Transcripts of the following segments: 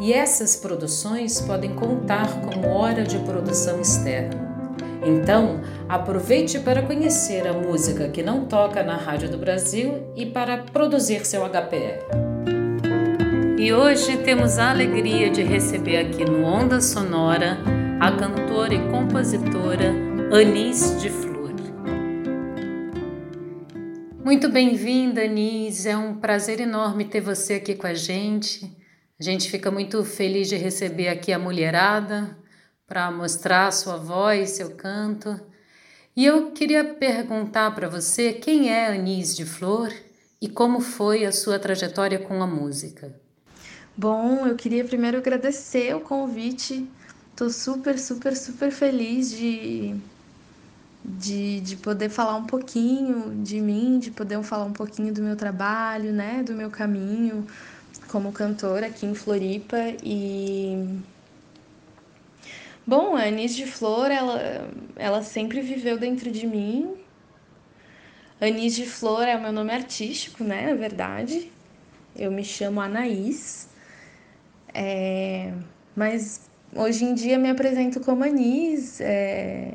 e essas produções podem contar como hora de produção externa. Então, aproveite para conhecer a música que não toca na Rádio do Brasil e para produzir seu HPR. E hoje temos a alegria de receber aqui no Onda Sonora a cantora e compositora Anis de Flor. Muito bem-vinda, Anis. É um prazer enorme ter você aqui com a gente. Gente fica muito feliz de receber aqui a mulherada para mostrar sua voz, seu canto. E eu queria perguntar para você quem é Anis de Flor e como foi a sua trajetória com a música. Bom, eu queria primeiro agradecer o convite. Tô super, super, super feliz de, de, de poder falar um pouquinho de mim, de poder falar um pouquinho do meu trabalho, né, do meu caminho como cantora aqui em Floripa e bom, a Anis de Flor, ela, ela sempre viveu dentro de mim. Anis de Flor é o meu nome artístico, né? Na verdade, eu me chamo Anaís, é, mas hoje em dia me apresento como Anis. É,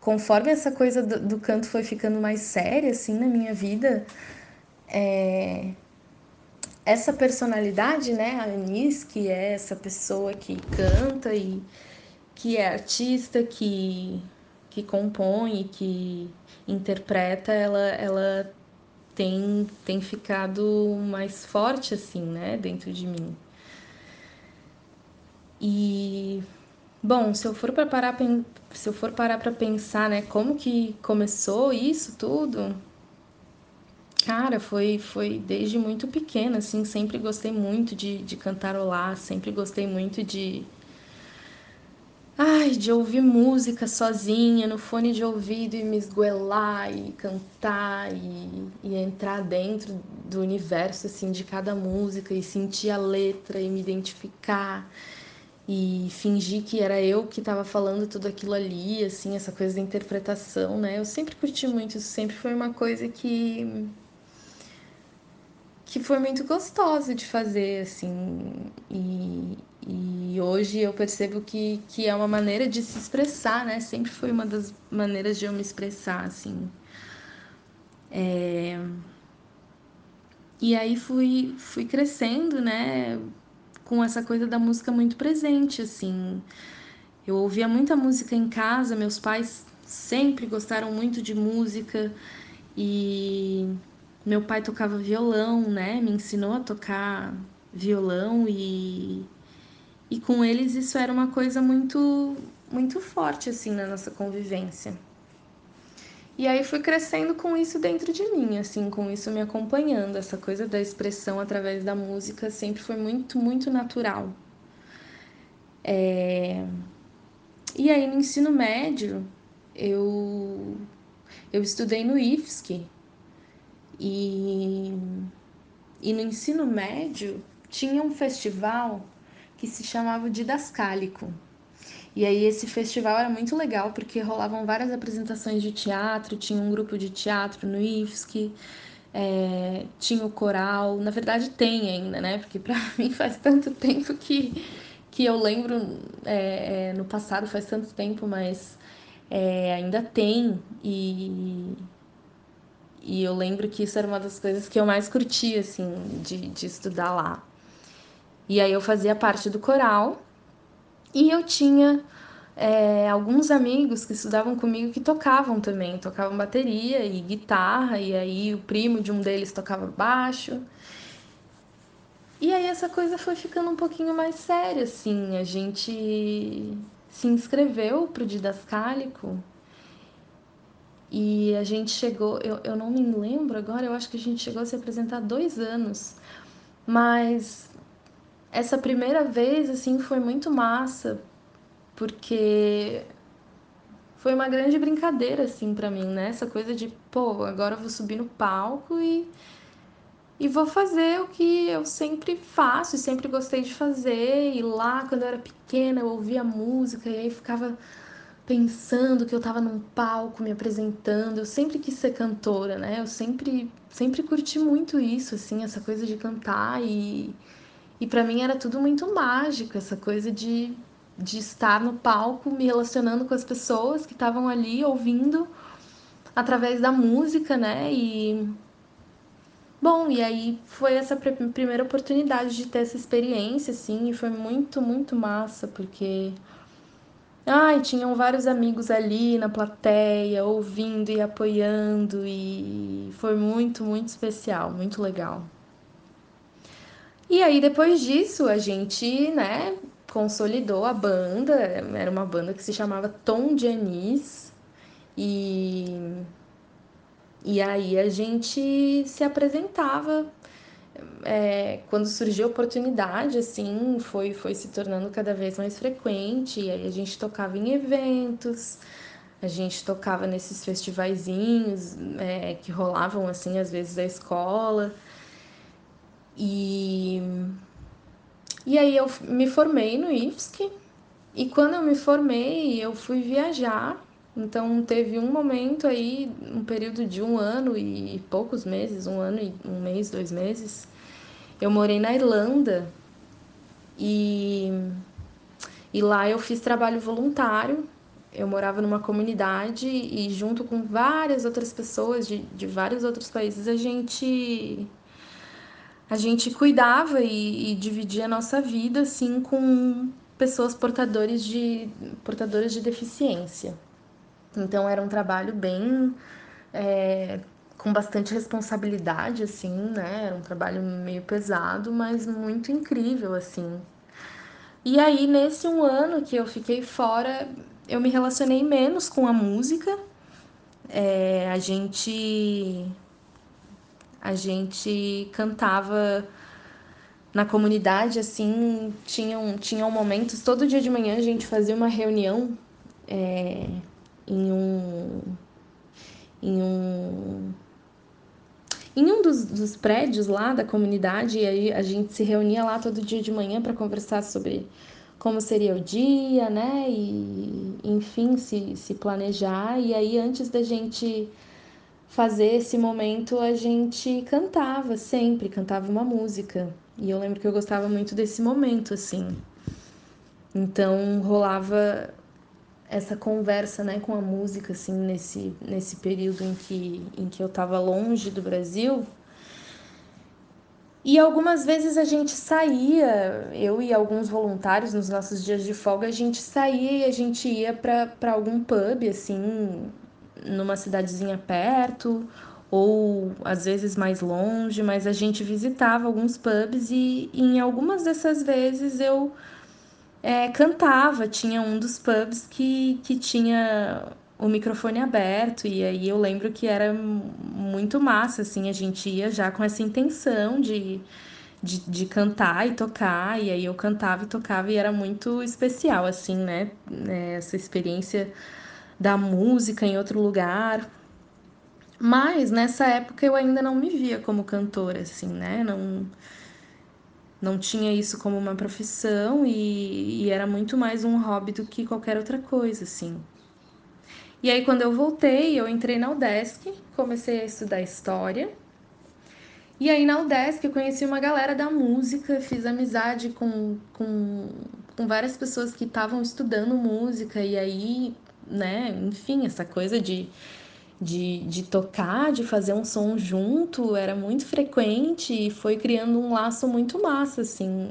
conforme essa coisa do, do, canto foi ficando mais séria assim na minha vida, é, essa personalidade, né, a Anis, que é essa pessoa que canta e que é artista, que, que compõe, que interpreta, ela, ela tem, tem ficado mais forte, assim, né, dentro de mim. E, bom, se eu for para parar, se eu for parar para pensar, né, como que começou isso tudo, Cara, foi, foi desde muito pequena, assim, sempre gostei muito de, de cantarolar, sempre gostei muito de. Ai, de ouvir música sozinha, no fone de ouvido e me esgoelar e cantar e, e entrar dentro do universo, assim, de cada música e sentir a letra e me identificar e fingir que era eu que estava falando tudo aquilo ali, assim, essa coisa da interpretação, né? Eu sempre curti muito, isso sempre foi uma coisa que que foi muito gostosa de fazer, assim. E, e hoje eu percebo que, que é uma maneira de se expressar, né? Sempre foi uma das maneiras de eu me expressar, assim. É... E aí fui, fui crescendo, né? Com essa coisa da música muito presente, assim. Eu ouvia muita música em casa, meus pais sempre gostaram muito de música e meu pai tocava violão, né? Me ensinou a tocar violão e e com eles isso era uma coisa muito muito forte assim na nossa convivência. E aí fui crescendo com isso dentro de mim, assim, com isso me acompanhando, essa coisa da expressão através da música sempre foi muito, muito natural. É... E aí no ensino médio eu eu estudei no IFSC, e, e no ensino médio tinha um festival que se chamava Didascálico. E aí esse festival era muito legal porque rolavam várias apresentações de teatro, tinha um grupo de teatro no IFSC, é, tinha o coral, na verdade tem ainda, né? Porque para mim faz tanto tempo que, que eu lembro é, no passado, faz tanto tempo, mas é, ainda tem. E, e eu lembro que isso era uma das coisas que eu mais curtia, assim, de, de estudar lá. E aí eu fazia parte do coral e eu tinha é, alguns amigos que estudavam comigo que tocavam também, tocavam bateria e guitarra, e aí o primo de um deles tocava baixo. E aí essa coisa foi ficando um pouquinho mais séria, assim. A gente se inscreveu pro didascálico e a gente chegou, eu, eu não me lembro agora, eu acho que a gente chegou a se apresentar dois anos, mas essa primeira vez, assim, foi muito massa, porque foi uma grande brincadeira, assim, para mim, né? Essa coisa de, pô, agora eu vou subir no palco e, e vou fazer o que eu sempre faço e sempre gostei de fazer. E lá, quando eu era pequena, eu ouvia música e aí ficava pensando que eu tava num palco me apresentando. Eu sempre quis ser cantora, né? Eu sempre, sempre curti muito isso, assim, essa coisa de cantar e e para mim era tudo muito mágico, essa coisa de, de estar no palco me relacionando com as pessoas que estavam ali ouvindo através da música, né? E bom, e aí foi essa primeira oportunidade de ter essa experiência assim, e foi muito, muito massa, porque Ai, tinham vários amigos ali na plateia, ouvindo e apoiando, e foi muito, muito especial, muito legal. E aí, depois disso, a gente, né, consolidou a banda. Era uma banda que se chamava Tom de Anis. E, e aí a gente se apresentava. É, quando surgiu a oportunidade, assim, foi, foi se tornando cada vez mais frequente. E aí a gente tocava em eventos, a gente tocava nesses festivaizinhos é, que rolavam, assim, às vezes da escola. E, e aí eu me formei no IFSC e quando eu me formei eu fui viajar. Então teve um momento aí, um período de um ano e poucos meses, um ano e um mês, dois meses. Eu morei na Irlanda e, e lá eu fiz trabalho voluntário. Eu morava numa comunidade e junto com várias outras pessoas de, de vários outros países a gente a gente cuidava e, e dividia a nossa vida assim com pessoas portadores de portadoras de deficiência. Então era um trabalho bem é, com bastante responsabilidade, assim, né? Era um trabalho meio pesado, mas muito incrível, assim. E aí, nesse um ano que eu fiquei fora, eu me relacionei menos com a música. É, a gente a gente cantava na comunidade, assim, tinham, tinham momentos, todo dia de manhã a gente fazia uma reunião é, em um. em um. Em um dos, dos prédios lá da comunidade, e aí a gente se reunia lá todo dia de manhã para conversar sobre como seria o dia, né? E, enfim, se, se planejar. E aí, antes da gente fazer esse momento, a gente cantava sempre, cantava uma música. E eu lembro que eu gostava muito desse momento, assim. Então rolava essa conversa, né, com a música, assim, nesse, nesse período em que, em que eu estava longe do Brasil. E algumas vezes a gente saía, eu e alguns voluntários nos nossos dias de folga, a gente saía e a gente ia para algum pub, assim, numa cidadezinha perto ou às vezes mais longe, mas a gente visitava alguns pubs e, e em algumas dessas vezes eu é, cantava. Tinha um dos pubs que, que tinha o microfone aberto e aí eu lembro que era muito massa, assim, a gente ia já com essa intenção de, de, de cantar e tocar, e aí eu cantava e tocava e era muito especial, assim, né, é, essa experiência da música em outro lugar. Mas nessa época eu ainda não me via como cantora, assim, né? Não, não tinha isso como uma profissão e, e era muito mais um hobby do que qualquer outra coisa, assim. E aí, quando eu voltei, eu entrei na UDESC, comecei a estudar história. E aí, na UDESC, eu conheci uma galera da música, fiz amizade com, com, com várias pessoas que estavam estudando música. E aí, né? Enfim, essa coisa de, de, de tocar, de fazer um som junto, era muito frequente e foi criando um laço muito massa, assim.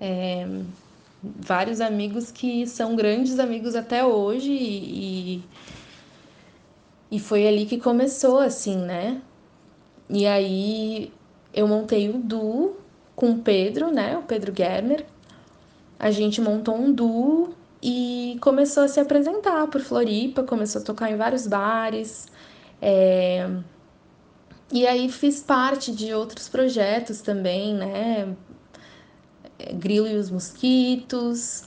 É, vários amigos que são grandes amigos até hoje e, e foi ali que começou, assim, né? E aí eu montei o duo com o Pedro, né? O Pedro Germer. A gente montou um duo e começou a se apresentar por Floripa, começou a tocar em vários bares. É... E aí fiz parte de outros projetos também, né? Grilo e os Mosquitos,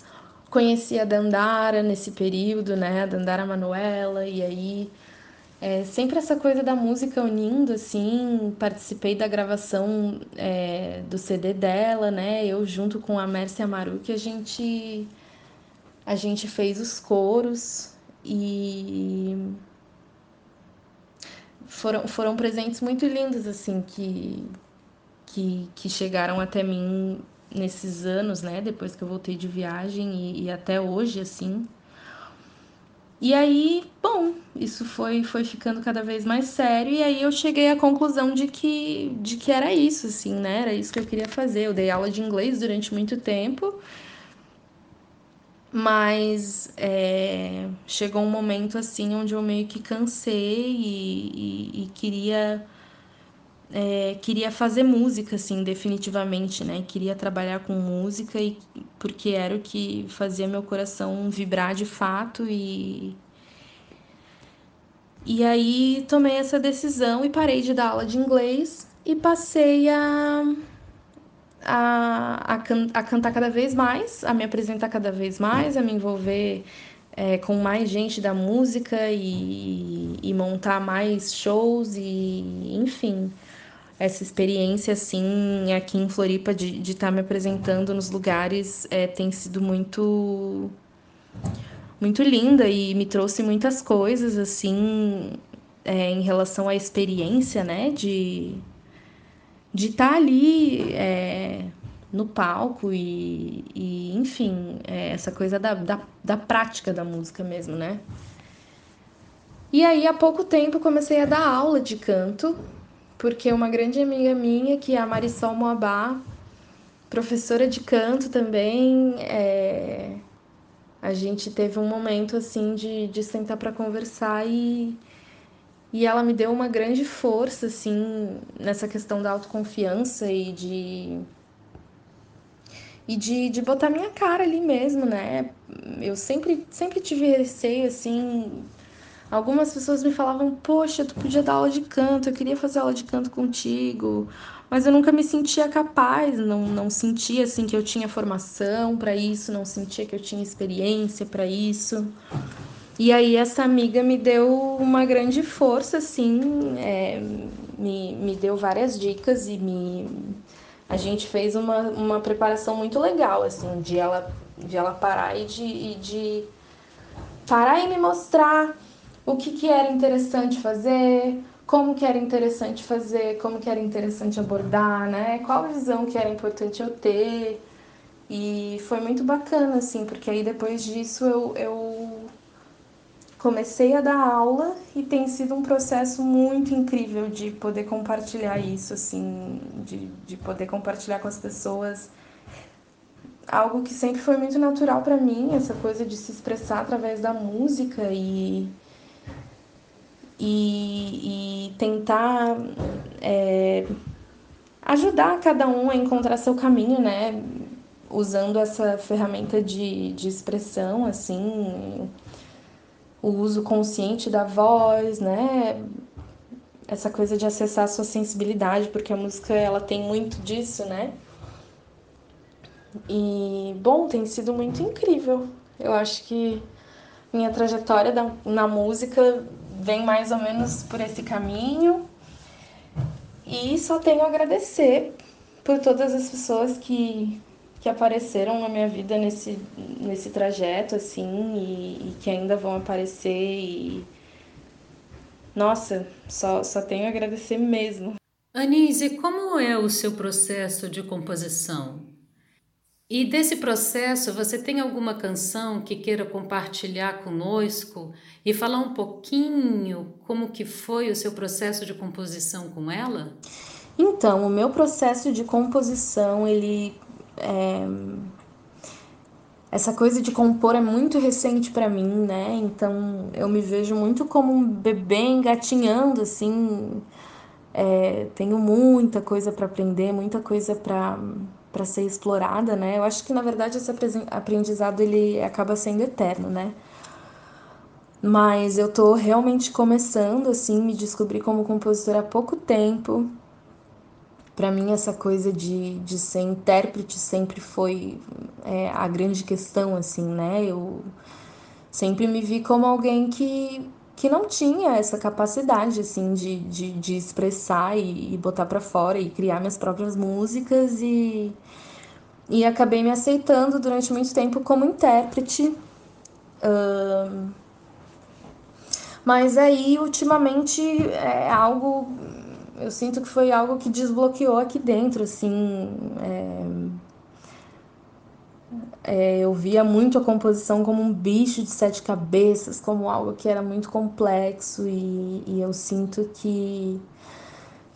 conheci a Dandara nesse período, né? A Dandara Manuela, e aí é, sempre essa coisa da música unindo, assim, participei da gravação é, do CD dela, né? Eu junto com a Mércia Maru, que a gente a gente fez os coros e foram, foram presentes muito lindos, assim, que, que, que chegaram até mim nesses anos, né? Depois que eu voltei de viagem e, e até hoje, assim. E aí, bom, isso foi, foi ficando cada vez mais sério, e aí eu cheguei à conclusão de que, de que era isso, assim, né? Era isso que eu queria fazer. Eu dei aula de inglês durante muito tempo, mas é, chegou um momento, assim, onde eu meio que cansei e, e, e queria. É, queria fazer música, assim, definitivamente, né? Queria trabalhar com música e porque era o que fazia meu coração vibrar de fato e e aí tomei essa decisão e parei de dar aula de inglês e passei a a, a, can, a cantar cada vez mais, a me apresentar cada vez mais, a me envolver é, com mais gente da música e, e montar mais shows e enfim essa experiência assim aqui em Floripa de estar tá me apresentando nos lugares é, tem sido muito muito linda e me trouxe muitas coisas assim é, em relação à experiência né de de estar tá ali é, no palco e, e enfim é, essa coisa da, da, da prática da música mesmo né? E aí há pouco tempo comecei a dar aula de canto porque uma grande amiga minha, que é a Marisol Moabá, professora de canto também, é... a gente teve um momento assim de, de sentar para conversar e, e ela me deu uma grande força assim nessa questão da autoconfiança e de e de, de botar minha cara ali mesmo, né? Eu sempre sempre tive receio assim Algumas pessoas me falavam: Poxa, tu podia dar aula de canto, eu queria fazer aula de canto contigo, mas eu nunca me sentia capaz, não, não sentia assim que eu tinha formação para isso, não sentia que eu tinha experiência para isso. E aí essa amiga me deu uma grande força, assim, é, me, me deu várias dicas e me a gente fez uma, uma preparação muito legal, assim, de ela, de ela parar e de, e de parar e me mostrar o que, que era interessante fazer, como que era interessante fazer, como que era interessante abordar, né? Qual visão que era importante eu ter. E foi muito bacana, assim, porque aí depois disso eu, eu comecei a dar aula e tem sido um processo muito incrível de poder compartilhar isso, assim, de, de poder compartilhar com as pessoas algo que sempre foi muito natural para mim, essa coisa de se expressar através da música e e, e tentar é, ajudar cada um a encontrar seu caminho, né? Usando essa ferramenta de, de expressão, assim, o uso consciente da voz, né? Essa coisa de acessar a sua sensibilidade, porque a música ela tem muito disso, né? E, bom, tem sido muito incrível. Eu acho que minha trajetória na música vem mais ou menos por esse caminho. E só tenho a agradecer por todas as pessoas que, que apareceram na minha vida nesse, nesse trajeto, assim, e, e que ainda vão aparecer. E... Nossa, só, só tenho a agradecer mesmo. Anise, como é o seu processo de composição? E desse processo, você tem alguma canção que queira compartilhar conosco e falar um pouquinho como que foi o seu processo de composição com ela? Então, o meu processo de composição, ele é... essa coisa de compor é muito recente para mim, né? Então, eu me vejo muito como um bebê engatinhando assim, é... tenho muita coisa para aprender, muita coisa para para ser explorada, né? Eu acho que na verdade esse aprendizado ele acaba sendo eterno, né? Mas eu tô realmente começando assim, me descobri como compositora há pouco tempo. Para mim essa coisa de, de ser intérprete sempre foi é, a grande questão, assim, né? Eu sempre me vi como alguém que, que não tinha essa capacidade, assim, de, de, de expressar e, e botar para fora e criar minhas próprias músicas e, e acabei me aceitando durante muito tempo como intérprete. Mas aí, ultimamente, é algo eu sinto que foi algo que desbloqueou aqui dentro, assim. É... É, eu via muito a composição como um bicho de sete cabeças, como algo que era muito complexo, e, e eu sinto que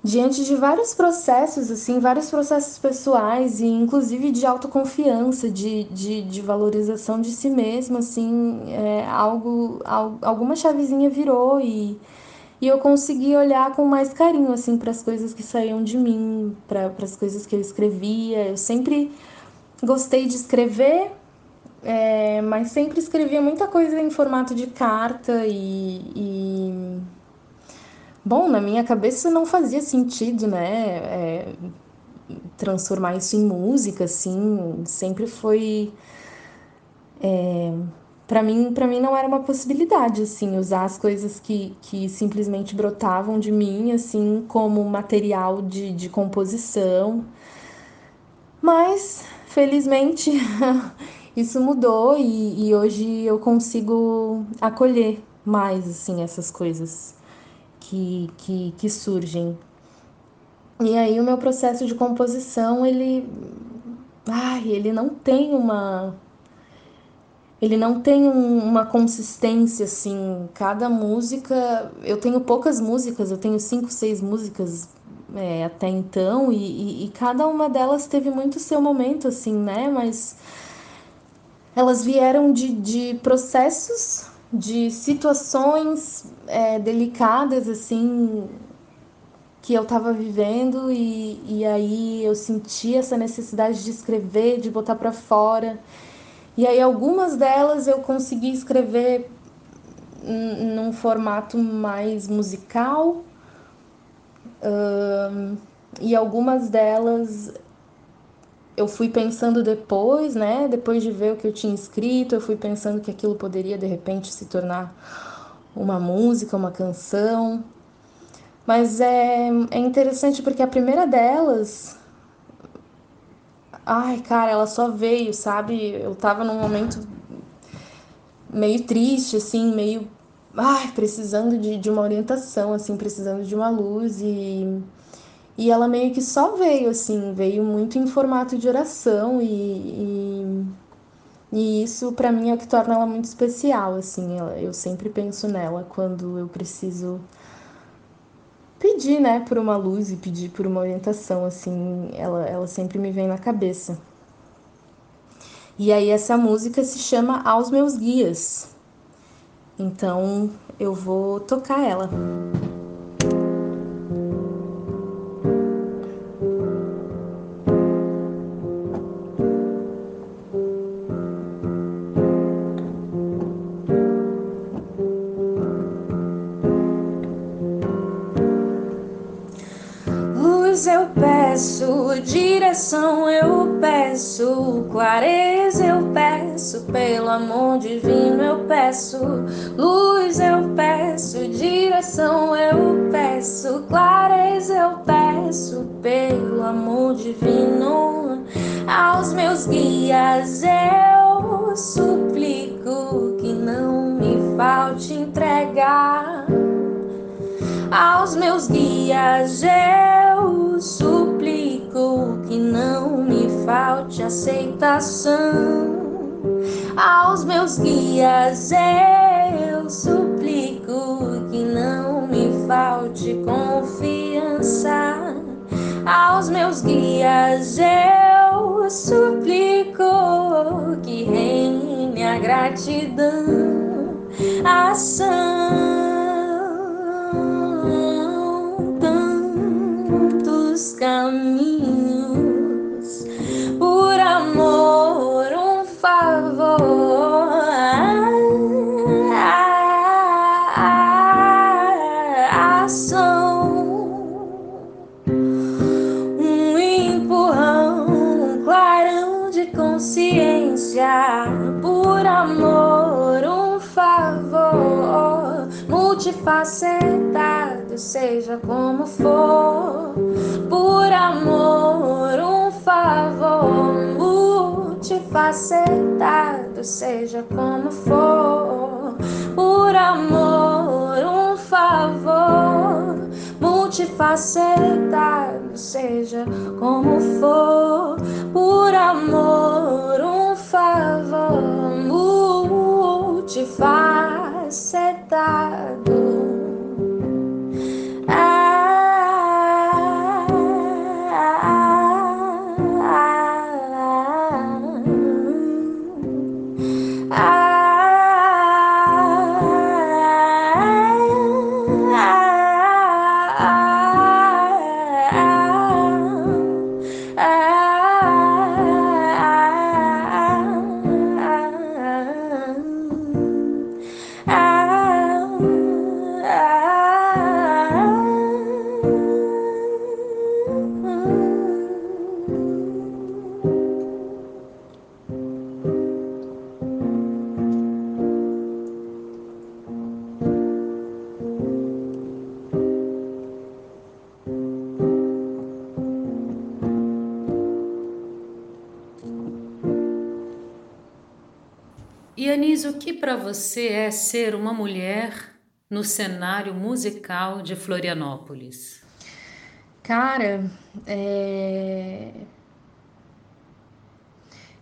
diante de vários processos, assim, vários processos pessoais e inclusive de autoconfiança, de, de, de valorização de si mesmo, assim, é, algo, algo, alguma chavezinha virou e e eu consegui olhar com mais carinho assim para as coisas que saíam de mim, para as coisas que eu escrevia. Eu sempre gostei de escrever, é, mas sempre escrevia muita coisa em formato de carta e, e... bom, na minha cabeça não fazia sentido, né? É, transformar isso em música, assim, sempre foi é, para mim, para mim não era uma possibilidade assim usar as coisas que, que simplesmente brotavam de mim assim como material de, de composição. Mas felizmente isso mudou e, e hoje eu consigo acolher mais assim essas coisas que, que, que surgem. E aí o meu processo de composição, ele ai, ele não tem uma ele não tem um, uma consistência assim. Cada música, eu tenho poucas músicas, eu tenho cinco, seis músicas é, até então, e, e, e, cada uma delas teve muito seu momento, assim, né? Mas elas vieram de, de processos, de situações é, delicadas, assim, que eu estava vivendo, e, e aí eu senti essa necessidade de escrever, de botar para fora. E aí algumas delas eu consegui escrever num formato mais musical. Um, e algumas delas eu fui pensando depois, né? Depois de ver o que eu tinha escrito, eu fui pensando que aquilo poderia de repente se tornar uma música, uma canção. Mas é, é interessante porque a primeira delas Ai, cara, ela só veio, sabe? Eu tava num momento meio triste, assim, meio. Ai, precisando de, de uma orientação, assim, precisando de uma luz e. E ela meio que só veio, assim, veio muito em formato de oração e, e, e isso para mim é o que torna ela muito especial, assim, eu sempre penso nela quando eu preciso pedir, né, por uma luz e pedir por uma orientação, assim, ela, ela sempre me vem na cabeça. E aí essa música se chama Aos Meus Guias. Então eu vou tocar ela. Amor divino, eu peço luz, eu peço direção, eu peço clareza, eu peço pelo amor divino aos meus guias, eu suplico que não me falte entregar aos meus guias, eu suplico que não me falte aceitação. Aos meus guias, eu suplico que não me falte confiança. Aos meus guias, eu suplico que reine a gratidão, ação. caminhos multifacetado, seja como for, por amor, um favor multifacetado, seja como for, por amor, um favor multifacetado, seja como for, por amor, para você é ser uma mulher no cenário musical de Florianópolis? Cara, é...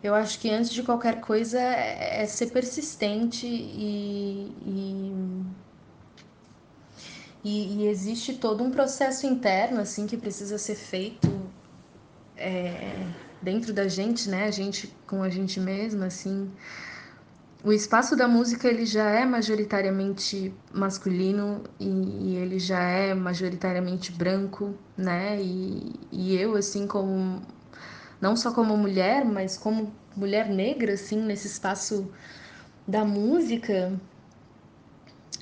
eu acho que antes de qualquer coisa é ser persistente e, e, e, e existe todo um processo interno assim que precisa ser feito é, dentro da gente, né? A gente com a gente mesma, assim o espaço da música ele já é majoritariamente masculino e, e, ele já é majoritariamente branco, né? E, e eu assim como não só como mulher, mas como mulher negra assim nesse espaço da música,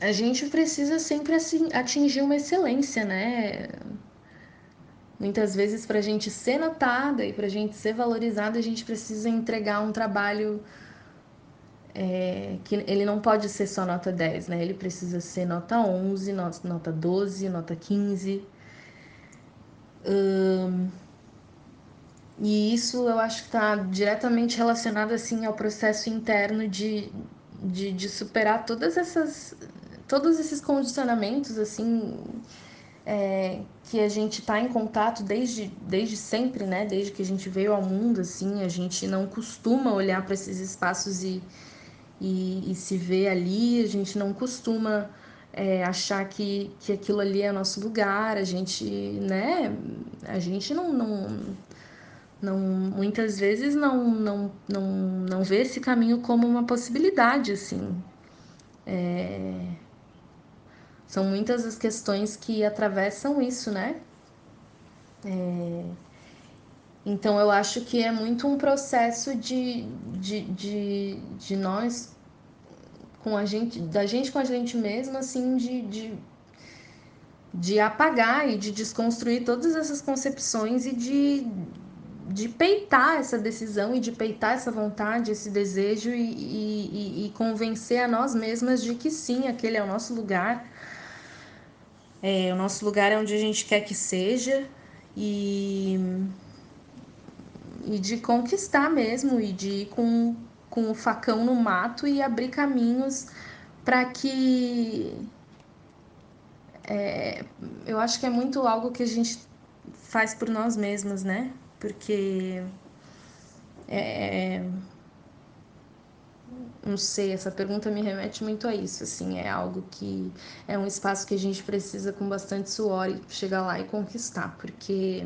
a gente precisa sempre assim, atingir uma excelência, né? Muitas vezes para a gente ser notada e para a gente ser valorizada, a gente precisa entregar um trabalho é, que ele não pode ser só nota 10, né? Ele precisa ser nota 11, nota 12, nota 15. Hum, e isso eu acho que está diretamente relacionado assim ao processo interno de, de, de, superar todas essas todos esses condicionamentos assim é, que a gente está em contato desde, desde sempre, né? Desde que a gente veio ao mundo, assim, a gente não costuma olhar para esses espaços e, e, e se vê ali, a gente não costuma é, achar que, que aquilo ali é nosso lugar, a gente, né, a gente não, não, não muitas vezes não, não, não, não vê esse caminho como uma possibilidade, assim. É, são muitas as questões que atravessam isso, né? É, então eu acho que é muito um processo de, de, de, de nós com a gente, da gente com a gente mesma, assim, de, de, de apagar e de desconstruir todas essas concepções e de, de peitar essa decisão e de peitar essa vontade, esse desejo e, e, e convencer a nós mesmas de que sim, aquele é o nosso lugar. É, o nosso lugar é onde a gente quer que seja e e de conquistar mesmo e de ir com, com o facão no mato e abrir caminhos para que é, eu acho que é muito algo que a gente faz por nós mesmos, né? Porque é, não sei, essa pergunta me remete muito a isso, assim, é algo que é um espaço que a gente precisa com bastante suor e chegar lá e conquistar, porque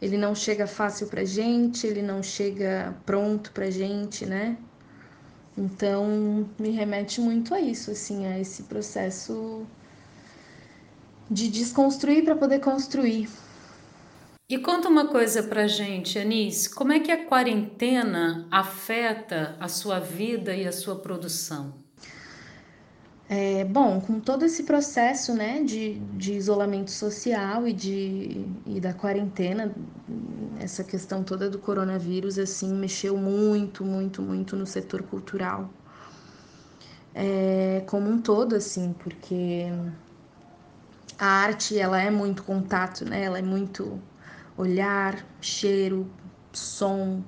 ele não chega fácil pra gente, ele não chega pronto pra gente, né? Então, me remete muito a isso, assim, a esse processo de desconstruir para poder construir. E conta uma coisa pra gente, Anis, como é que a quarentena afeta a sua vida e a sua produção? É, bom, com todo esse processo né, de, de isolamento social e, de, e da quarentena, essa questão toda do coronavírus assim mexeu muito, muito, muito no setor cultural. É, como um todo, assim, porque a arte ela é muito contato, né? Ela é muito olhar, cheiro, som,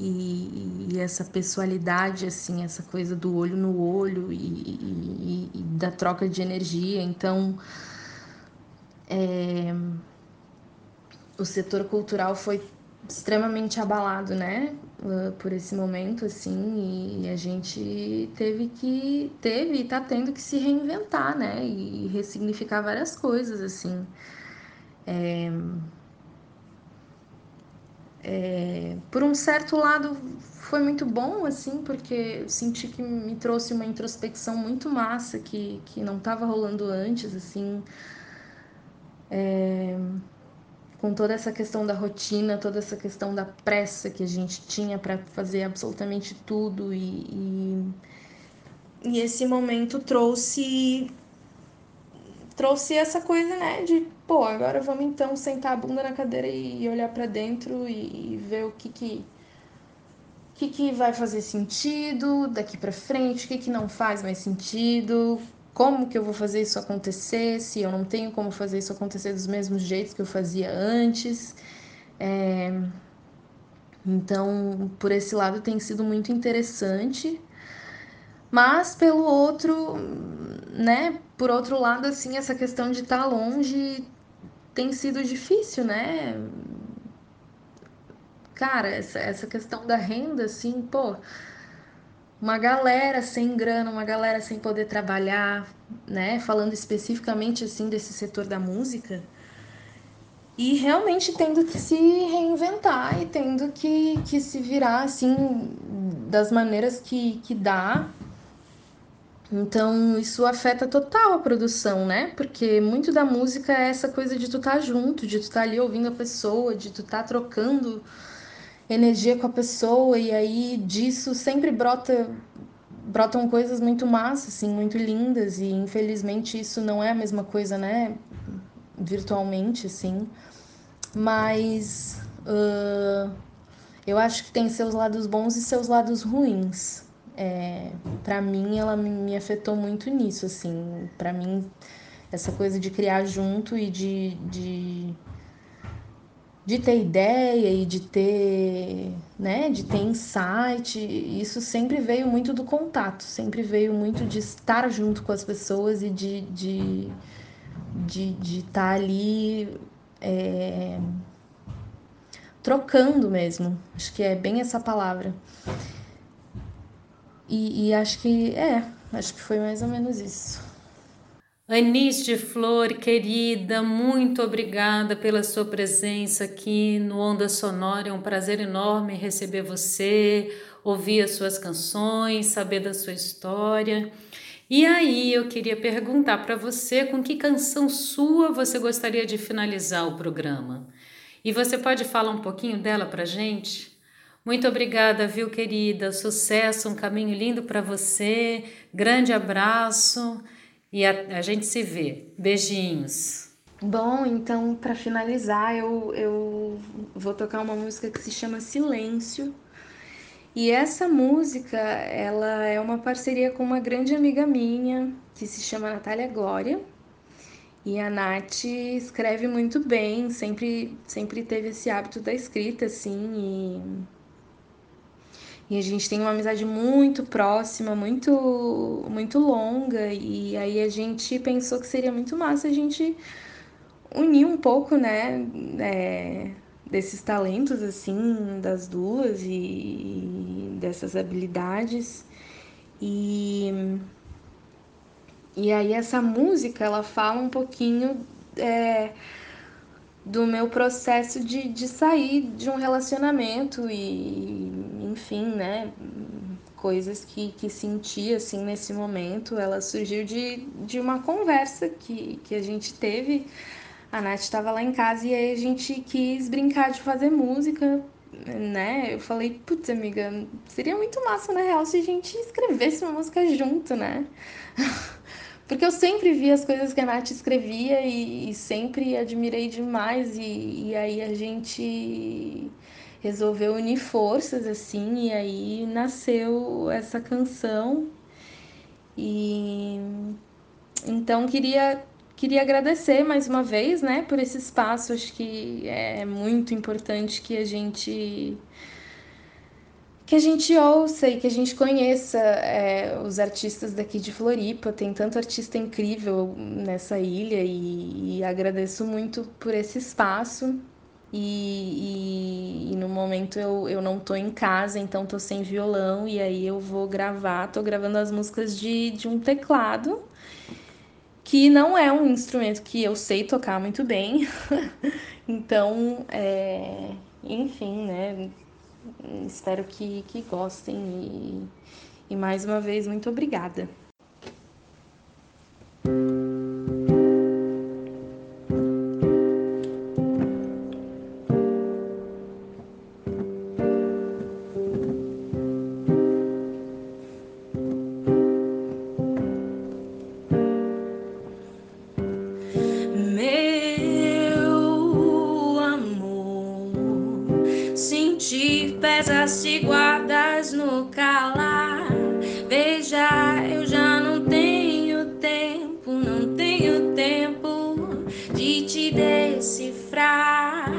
e, e, essa pessoalidade, assim, essa coisa do olho no olho e, e, da troca de energia. Então, é, o setor cultural foi extremamente abalado, né, por esse momento, assim, e a gente teve que, teve e tá tendo que se reinventar, né, e ressignificar várias coisas, assim. É, é, por um certo lado foi muito bom, assim, porque eu senti que me trouxe uma introspecção muito massa que, que não estava rolando antes, assim. É, com toda essa questão da rotina, toda essa questão da pressa que a gente tinha para fazer absolutamente tudo e, e, e esse momento trouxe trouxe essa coisa, né, de, pô, agora vamos então sentar a bunda na cadeira e olhar para dentro e, e, ver o que que que, que vai fazer sentido daqui para frente, o que, que não faz mais sentido, como que eu vou fazer isso acontecer, se eu não tenho como fazer isso acontecer dos mesmos jeitos que eu fazia antes. É... Então, por esse lado tem sido muito interessante. Mas pelo outro, né, por outro lado, assim, essa questão de estar tá longe tem sido difícil, né? Cara, essa, essa questão da renda, assim, pô, uma galera sem grana, uma galera sem poder trabalhar, né? Falando especificamente, assim, desse setor da música. E realmente tendo que se reinventar e tendo que, que se virar, assim, das maneiras que, que dá então, isso afeta total a produção, né? Porque muito da música é essa coisa de tu estar tá junto, de tu estar tá ali ouvindo a pessoa, de tu estar tá trocando energia com a pessoa, e aí disso sempre brota brotam coisas muito massas, assim, muito lindas, e infelizmente isso não é a mesma coisa, né? Virtualmente, assim. Mas uh, eu acho que tem seus lados bons e seus lados ruins é, para mim ela me afetou muito nisso, assim, para mim essa coisa de criar junto e de, de, de ter ideia e de ter, né, de ter insight, isso sempre veio muito do contato, sempre veio muito de estar junto com as pessoas e de de de, estar tá ali é, trocando mesmo, acho que é bem essa palavra. E, e acho que é, acho que foi mais ou menos isso. Anis de Flor, querida, muito obrigada pela sua presença aqui no Onda Sonora. É um prazer enorme receber você, ouvir as suas canções, saber da sua história. E aí eu queria perguntar para você com que canção sua você gostaria de finalizar o programa. E você pode falar um pouquinho dela para gente? Muito obrigada, viu, querida? Sucesso, um caminho lindo para você. Grande abraço e a, a, gente se vê. Beijinhos. Bom, então, para finalizar, eu, eu vou tocar uma música que se chama Silêncio. E essa música, ela é uma parceria com uma grande amiga minha, que se chama Natália Glória. E a Nath escreve muito bem, sempre, sempre teve esse hábito da escrita, assim, e e a gente tem uma amizade muito próxima, muito, muito longa. E aí a gente pensou que seria muito massa a gente unir um pouco, né? É, desses talentos, assim, das duas e, dessas habilidades. E, e aí essa música, ela fala um pouquinho. É, do meu processo de, de sair de um relacionamento e, enfim, né? Coisas que, que senti, assim, nesse momento. Ela surgiu de, de uma conversa que, que a gente teve. A Nath estava lá em casa e aí a gente quis brincar de fazer música, né? Eu falei, putz, amiga, seria muito massa, na real, se a gente escrevesse uma música junto, né? porque eu sempre vi as coisas que a Nath escrevia e, e sempre admirei demais. E, e aí a gente resolveu unir forças assim, e aí nasceu essa canção. E então queria queria agradecer mais uma vez, né, por esse espaço. Acho que é muito importante que a gente que a gente ouça e que a gente conheça é, os artistas daqui de Floripa. Tem tanto artista incrível nessa ilha e, e agradeço muito por esse espaço. E, e, e, no momento eu, eu não tô em casa, então tô sem violão, e aí eu vou gravar, tô gravando as músicas de, de um teclado, que não é um instrumento que eu sei tocar muito bem. então, é, enfim, né? Espero que, que gostem e, e mais uma vez, muito obrigada. Veja, eu já não tenho tempo, não tenho tempo de te decifrar.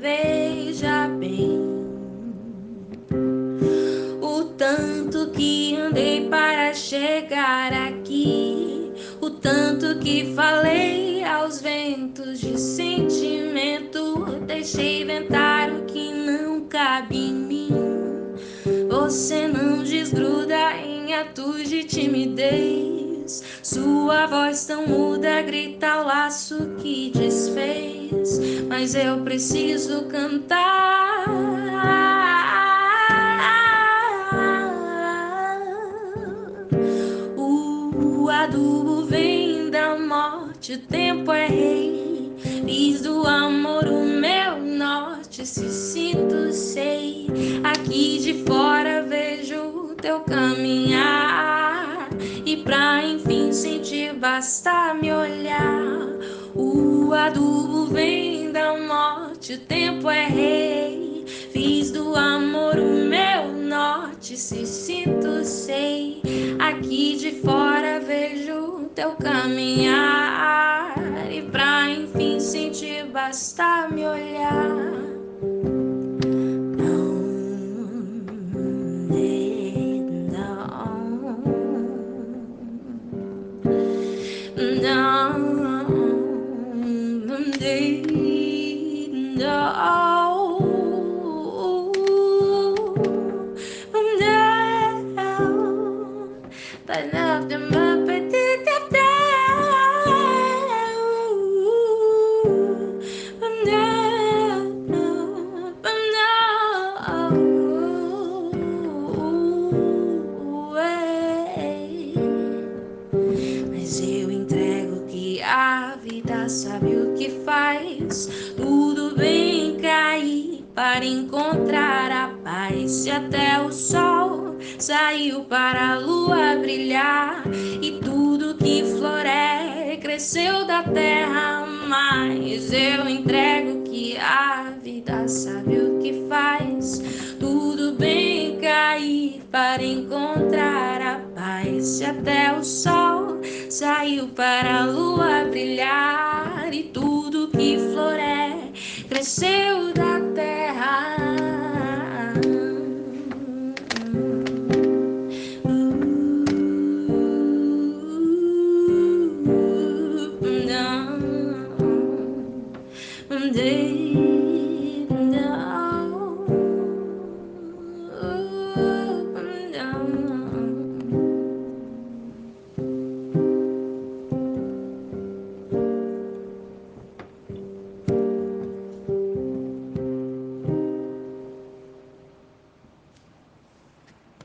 Veja bem o tanto que andei para chegar aqui, o tanto que falei aos ventos de sentimento, deixei ventar o que cabe em mim. Você não desgruda atos de timidez. Sua voz tão muda grita o laço que desfez. Mas eu preciso cantar. O adubo vem da morte, o tempo é rei. Fiz do amor o meu norte, se sinto, sei. Aqui de fora vejo teu caminhar. E pra enfim sentir, basta me olhar. O adubo vem da morte, o tempo é rei. Fiz do amor o meu norte, se sinto, sei. Aqui de fora vejo teu caminhar. E pra enfim sentir, basta me olhar. Encontrar a paz. Se até o sol saiu para a lua brilhar e tudo que floresce cresceu da terra, mas eu entrego que a vida sabe o que faz. Tudo bem cair para encontrar a paz. Se até o sol saiu para a lua brilhar e tudo que floresce cresceu da terra.